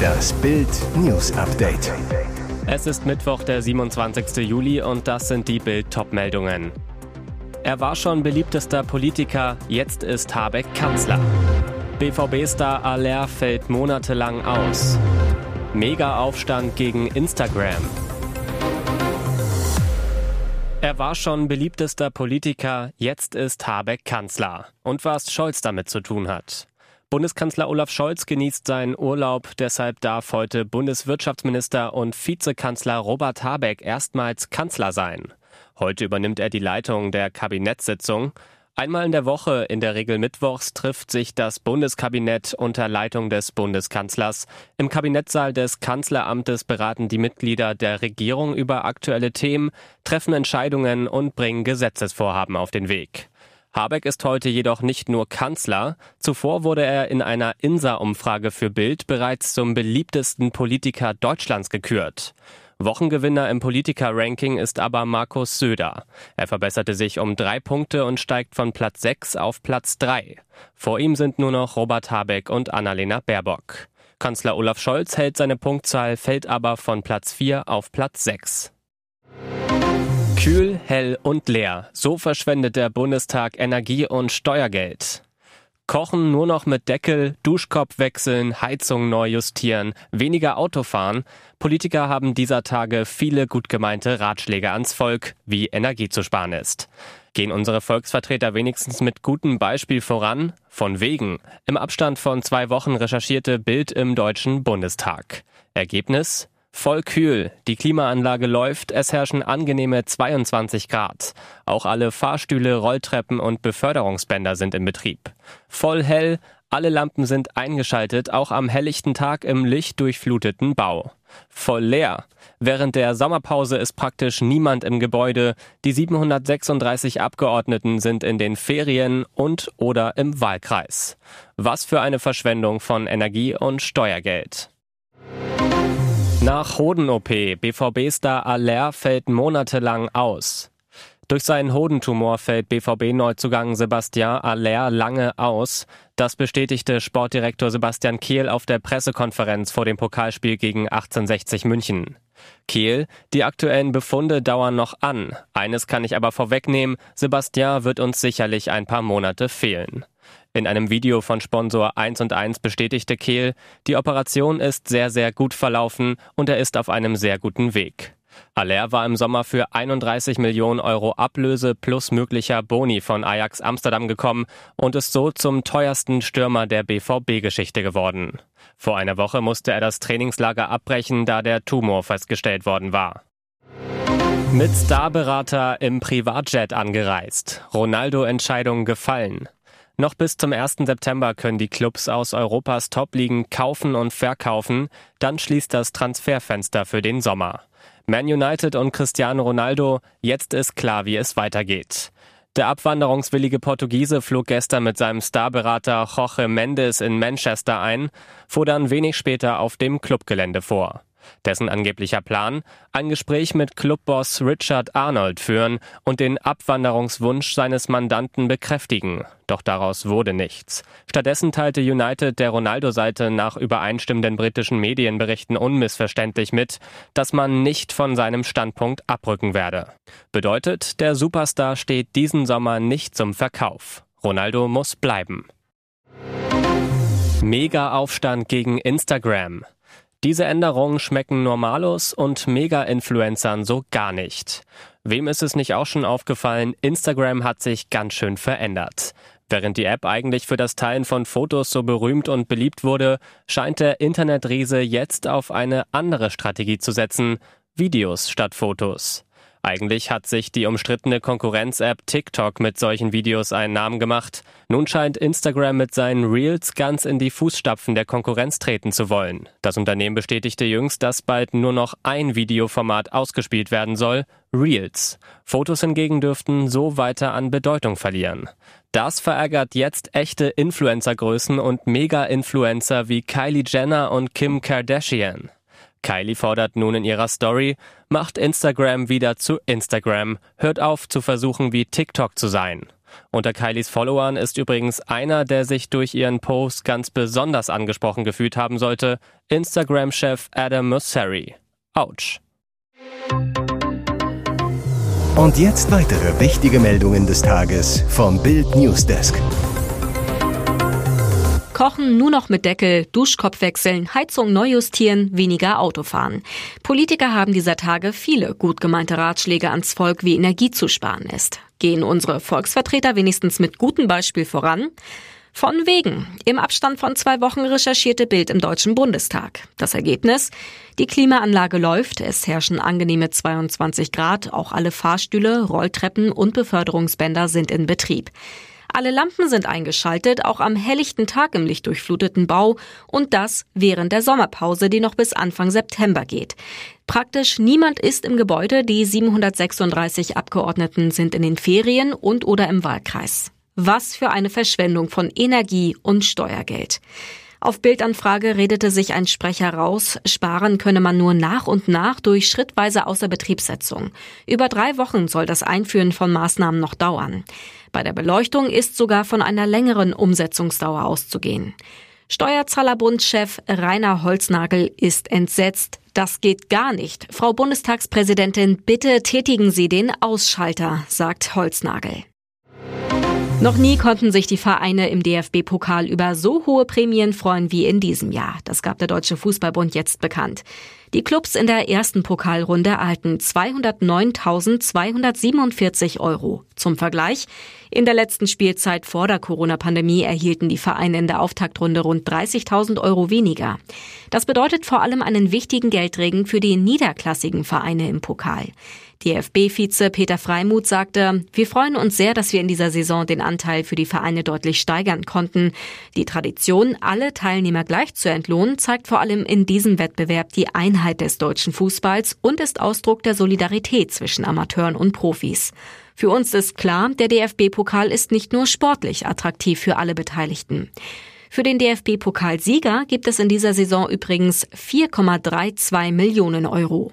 Das Bild News Update. Es ist Mittwoch, der 27. Juli und das sind die Bild meldungen Er war schon beliebtester Politiker, jetzt ist Habeck Kanzler. BVB-Star Aller fällt monatelang aus. Mega-Aufstand gegen Instagram. Er war schon beliebtester Politiker, jetzt ist Habeck Kanzler. Und was Scholz damit zu tun hat. Bundeskanzler Olaf Scholz genießt seinen Urlaub, deshalb darf heute Bundeswirtschaftsminister und Vizekanzler Robert Habeck erstmals Kanzler sein. Heute übernimmt er die Leitung der Kabinettssitzung. Einmal in der Woche, in der Regel mittwochs, trifft sich das Bundeskabinett unter Leitung des Bundeskanzlers. Im Kabinettssaal des Kanzleramtes beraten die Mitglieder der Regierung über aktuelle Themen, treffen Entscheidungen und bringen Gesetzesvorhaben auf den Weg. Habeck ist heute jedoch nicht nur Kanzler. Zuvor wurde er in einer INSA-Umfrage für Bild bereits zum beliebtesten Politiker Deutschlands gekürt. Wochengewinner im Politiker-Ranking ist aber Markus Söder. Er verbesserte sich um drei Punkte und steigt von Platz 6 auf Platz 3. Vor ihm sind nur noch Robert Habeck und Annalena Baerbock. Kanzler Olaf Scholz hält seine Punktzahl, fällt aber von Platz 4 auf Platz 6. Kühl, hell und leer. So verschwendet der Bundestag Energie und Steuergeld. Kochen nur noch mit Deckel, Duschkopf wechseln, Heizung neu justieren, weniger Auto fahren. Politiker haben dieser Tage viele gut gemeinte Ratschläge ans Volk, wie Energie zu sparen ist. Gehen unsere Volksvertreter wenigstens mit gutem Beispiel voran? Von wegen. Im Abstand von zwei Wochen recherchierte Bild im Deutschen Bundestag. Ergebnis? Voll kühl, die Klimaanlage läuft, es herrschen angenehme 22 Grad. Auch alle Fahrstühle, Rolltreppen und Beförderungsbänder sind in Betrieb. Voll hell, alle Lampen sind eingeschaltet, auch am helllichten Tag im lichtdurchfluteten Bau. Voll leer. Während der Sommerpause ist praktisch niemand im Gebäude. Die 736 Abgeordneten sind in den Ferien und oder im Wahlkreis. Was für eine Verschwendung von Energie und Steuergeld. Nach Hoden-OP, BVB-Star Aller fällt monatelang aus. Durch seinen Hodentumor fällt BVB-Neuzugang Sebastian Aller lange aus. Das bestätigte Sportdirektor Sebastian Kehl auf der Pressekonferenz vor dem Pokalspiel gegen 1860 München. Kehl, die aktuellen Befunde dauern noch an. Eines kann ich aber vorwegnehmen, Sebastian wird uns sicherlich ein paar Monate fehlen. In einem Video von Sponsor 1 und 1 bestätigte Kehl, die Operation ist sehr, sehr gut verlaufen und er ist auf einem sehr guten Weg. Aller war im Sommer für 31 Millionen Euro Ablöse plus möglicher Boni von Ajax Amsterdam gekommen und ist so zum teuersten Stürmer der BVB-Geschichte geworden. Vor einer Woche musste er das Trainingslager abbrechen, da der Tumor festgestellt worden war. Mit Starberater im Privatjet angereist. Ronaldo-Entscheidung gefallen. Noch bis zum 1. September können die Clubs aus Europas Top-Ligen kaufen und verkaufen. Dann schließt das Transferfenster für den Sommer. Man United und Cristiano Ronaldo, jetzt ist klar, wie es weitergeht. Der abwanderungswillige Portugiese flog gestern mit seinem Starberater Jorge Mendes in Manchester ein, fuhr dann wenig später auf dem Clubgelände vor. Dessen angeblicher Plan? Ein Gespräch mit Clubboss Richard Arnold führen und den Abwanderungswunsch seines Mandanten bekräftigen. Doch daraus wurde nichts. Stattdessen teilte United der Ronaldo-Seite nach übereinstimmenden britischen Medienberichten unmissverständlich mit, dass man nicht von seinem Standpunkt abrücken werde. Bedeutet, der Superstar steht diesen Sommer nicht zum Verkauf. Ronaldo muss bleiben. Mega-Aufstand gegen Instagram. Diese Änderungen schmecken Normalos und Mega-Influencern so gar nicht. Wem ist es nicht auch schon aufgefallen, Instagram hat sich ganz schön verändert. Während die App eigentlich für das Teilen von Fotos so berühmt und beliebt wurde, scheint der Internetriese jetzt auf eine andere Strategie zu setzen, Videos statt Fotos. Eigentlich hat sich die umstrittene Konkurrenz-App TikTok mit solchen Videos einen Namen gemacht. Nun scheint Instagram mit seinen Reels ganz in die Fußstapfen der Konkurrenz treten zu wollen. Das Unternehmen bestätigte jüngst, dass bald nur noch ein Videoformat ausgespielt werden soll, Reels. Fotos hingegen dürften so weiter an Bedeutung verlieren. Das verärgert jetzt echte Influencergrößen und Mega-Influencer wie Kylie Jenner und Kim Kardashian. Kylie fordert nun in ihrer Story, macht Instagram wieder zu Instagram, hört auf zu versuchen wie TikTok zu sein. Unter Kylies Followern ist übrigens einer, der sich durch ihren Post ganz besonders angesprochen gefühlt haben sollte, Instagram-Chef Adam Mosseri. Autsch. Und jetzt weitere wichtige Meldungen des Tages vom Bild Newsdesk. Kochen nur noch mit Deckel, Duschkopf wechseln, Heizung neu justieren, weniger Autofahren. Politiker haben dieser Tage viele gut gemeinte Ratschläge ans Volk, wie Energie zu sparen ist. Gehen unsere Volksvertreter wenigstens mit gutem Beispiel voran? Von wegen. Im Abstand von zwei Wochen recherchierte Bild im Deutschen Bundestag. Das Ergebnis? Die Klimaanlage läuft, es herrschen angenehme 22 Grad, auch alle Fahrstühle, Rolltreppen und Beförderungsbänder sind in Betrieb. Alle Lampen sind eingeschaltet, auch am helllichten Tag im lichtdurchfluteten Bau und das während der Sommerpause, die noch bis Anfang September geht. Praktisch niemand ist im Gebäude, die 736 Abgeordneten sind in den Ferien und oder im Wahlkreis. Was für eine Verschwendung von Energie und Steuergeld. Auf Bildanfrage redete sich ein Sprecher raus, sparen könne man nur nach und nach durch schrittweise Außerbetriebssetzung. Über drei Wochen soll das Einführen von Maßnahmen noch dauern. Bei der Beleuchtung ist sogar von einer längeren Umsetzungsdauer auszugehen. Steuerzahlerbundchef Rainer Holznagel ist entsetzt. Das geht gar nicht. Frau Bundestagspräsidentin, bitte tätigen Sie den Ausschalter, sagt Holznagel. Noch nie konnten sich die Vereine im DFB-Pokal über so hohe Prämien freuen wie in diesem Jahr. Das gab der Deutsche Fußballbund jetzt bekannt. Die Clubs in der ersten Pokalrunde erhalten 209.247 Euro. Zum Vergleich, in der letzten Spielzeit vor der Corona-Pandemie erhielten die Vereine in der Auftaktrunde rund 30.000 Euro weniger. Das bedeutet vor allem einen wichtigen Geldregen für die niederklassigen Vereine im Pokal. DFB-Vize Peter Freimuth sagte, wir freuen uns sehr, dass wir in dieser Saison den Anteil für die Vereine deutlich steigern konnten. Die Tradition, alle Teilnehmer gleich zu entlohnen, zeigt vor allem in diesem Wettbewerb die Einheit des deutschen Fußballs und ist Ausdruck der Solidarität zwischen Amateuren und Profis. Für uns ist klar, der DFB-Pokal ist nicht nur sportlich attraktiv für alle Beteiligten. Für den DFB-Pokalsieger gibt es in dieser Saison übrigens 4,32 Millionen Euro.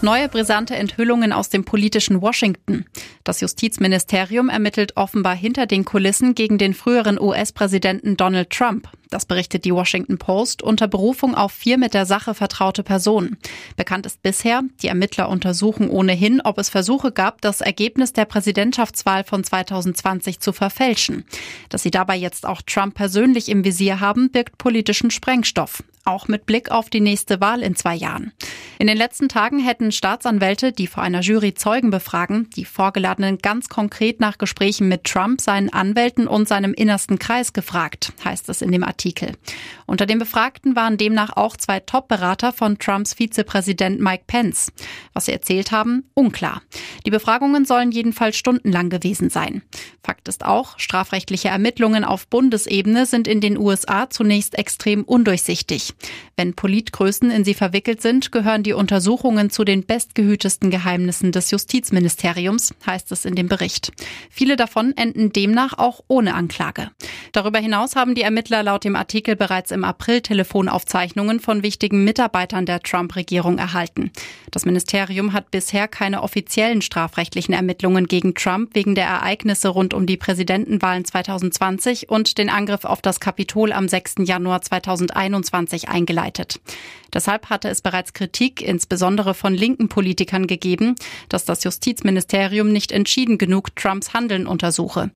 Neue brisante Enthüllungen aus dem politischen Washington. Das Justizministerium ermittelt offenbar hinter den Kulissen gegen den früheren US-Präsidenten Donald Trump. Das berichtet die Washington Post unter Berufung auf vier mit der Sache vertraute Personen. Bekannt ist bisher, die Ermittler untersuchen ohnehin, ob es Versuche gab, das Ergebnis der Präsidentschaftswahl von 2020 zu verfälschen. Dass sie dabei jetzt auch Trump persönlich im Visier haben, birgt politischen Sprengstoff auch mit Blick auf die nächste Wahl in zwei Jahren. In den letzten Tagen hätten Staatsanwälte, die vor einer Jury Zeugen befragen, die Vorgeladenen ganz konkret nach Gesprächen mit Trump, seinen Anwälten und seinem innersten Kreis gefragt, heißt es in dem Artikel. Unter den Befragten waren demnach auch zwei Top-Berater von Trumps Vizepräsident Mike Pence. Was sie erzählt haben, unklar. Die Befragungen sollen jedenfalls stundenlang gewesen sein. Fakt ist auch, strafrechtliche Ermittlungen auf Bundesebene sind in den USA zunächst extrem undurchsichtig. Wenn Politgrößen in sie verwickelt sind, gehören die Untersuchungen zu den bestgehütesten Geheimnissen des Justizministeriums, heißt es in dem Bericht. Viele davon enden demnach auch ohne Anklage. Darüber hinaus haben die Ermittler laut dem Artikel bereits im April Telefonaufzeichnungen von wichtigen Mitarbeitern der Trump-Regierung erhalten. Das Ministerium hat bisher keine offiziellen strafrechtlichen Ermittlungen gegen Trump wegen der Ereignisse rund um die Präsidentenwahlen 2020 und den Angriff auf das Kapitol am 6. Januar 2021 eingeleitet. Deshalb hatte es bereits Kritik, insbesondere von linken Politikern, gegeben, dass das Justizministerium nicht entschieden genug Trumps Handeln untersuche.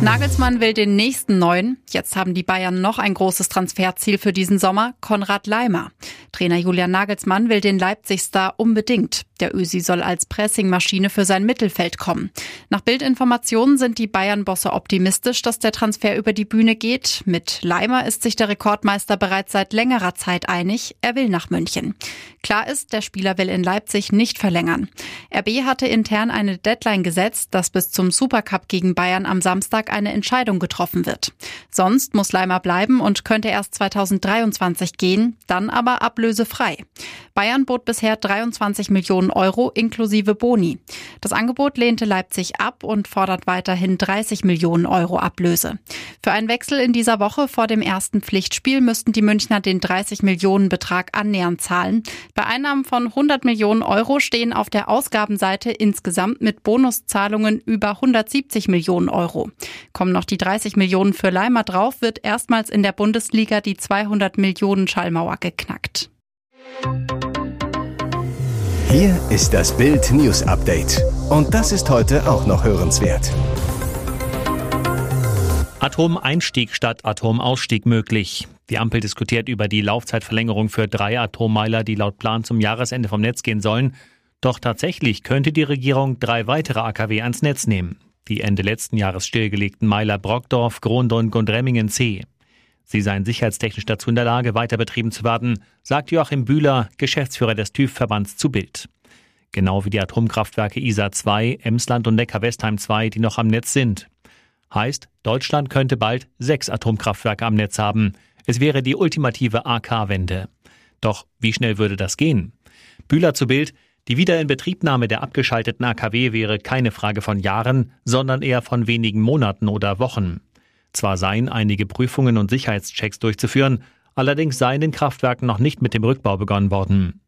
Nagelsmann will den nächsten neuen. Jetzt haben die Bayern noch ein großes Transferziel für diesen Sommer, Konrad Leimer. Trainer Julian Nagelsmann will den Leipzig-Star unbedingt. Der Ösi soll als Pressingmaschine für sein Mittelfeld kommen. Nach Bildinformationen sind die Bayern-Bosse optimistisch, dass der Transfer über die Bühne geht. Mit Leimer ist sich der Rekordmeister bereits seit längerer Zeit einig. Er will nach München. Klar ist, der Spieler will in Leipzig nicht verlängern. RB hatte intern eine Deadline gesetzt, dass bis zum Supercup gegen Bayern am Samstag eine Entscheidung getroffen wird. Sonst muss Leimer bleiben und könnte erst 2023 gehen, dann aber ablösefrei. Bayern bot bisher 23 Millionen Millionen Euro inklusive Boni. Das Angebot lehnte Leipzig ab und fordert weiterhin 30 Millionen Euro Ablöse. Für einen Wechsel in dieser Woche vor dem ersten Pflichtspiel müssten die Münchner den 30 Millionen Betrag annähernd zahlen. Bei Einnahmen von 100 Millionen Euro stehen auf der Ausgabenseite insgesamt mit Bonuszahlungen über 170 Millionen Euro. Kommen noch die 30 Millionen für Leimer drauf, wird erstmals in der Bundesliga die 200 Millionen Schallmauer geknackt. Hier ist das Bild News Update. Und das ist heute auch noch hörenswert. Atomeinstieg statt Atomausstieg möglich. Die Ampel diskutiert über die Laufzeitverlängerung für drei Atommeiler, die laut Plan zum Jahresende vom Netz gehen sollen. Doch tatsächlich könnte die Regierung drei weitere AKW ans Netz nehmen. Die Ende letzten Jahres stillgelegten Meiler Brockdorf, Grondonk und Remmingen C. Sie seien sicherheitstechnisch dazu in der Lage, weiter betrieben zu werden, sagt Joachim Bühler, Geschäftsführer des TÜV-Verbands zu Bild. Genau wie die Atomkraftwerke ISA 2, Emsland und Neckar-Westheim 2, die noch am Netz sind. Heißt, Deutschland könnte bald sechs Atomkraftwerke am Netz haben. Es wäre die ultimative AK-Wende. Doch wie schnell würde das gehen? Bühler zu Bild, die Wiederinbetriebnahme der abgeschalteten AKW wäre keine Frage von Jahren, sondern eher von wenigen Monaten oder Wochen. Zwar seien einige Prüfungen und Sicherheitschecks durchzuführen, allerdings seien den Kraftwerken noch nicht mit dem Rückbau begonnen worden.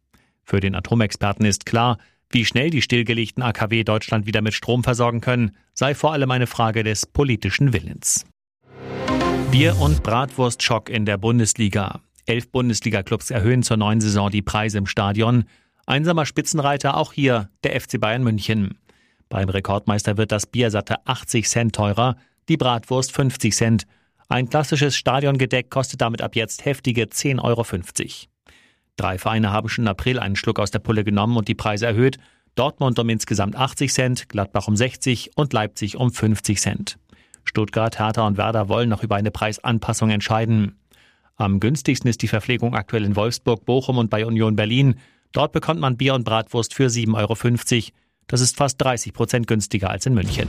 Für den Atomexperten ist klar, wie schnell die stillgelegten AKW Deutschland wieder mit Strom versorgen können, sei vor allem eine Frage des politischen Willens. Bier- und Bratwurstschock in der Bundesliga. Elf Bundesliga-Clubs erhöhen zur neuen Saison die Preise im Stadion. Einsamer Spitzenreiter auch hier der FC Bayern München. Beim Rekordmeister wird das Bier satte 80 Cent teurer, die Bratwurst 50 Cent. Ein klassisches Stadiongedeck kostet damit ab jetzt heftige 10,50 Euro. Drei Vereine haben schon im April einen Schluck aus der Pulle genommen und die Preise erhöht. Dortmund um insgesamt 80 Cent, Gladbach um 60 und Leipzig um 50 Cent. Stuttgart, Hertha und Werder wollen noch über eine Preisanpassung entscheiden. Am günstigsten ist die Verpflegung aktuell in Wolfsburg, Bochum und bei Union Berlin. Dort bekommt man Bier und Bratwurst für 7,50 Euro. Das ist fast 30 Prozent günstiger als in München.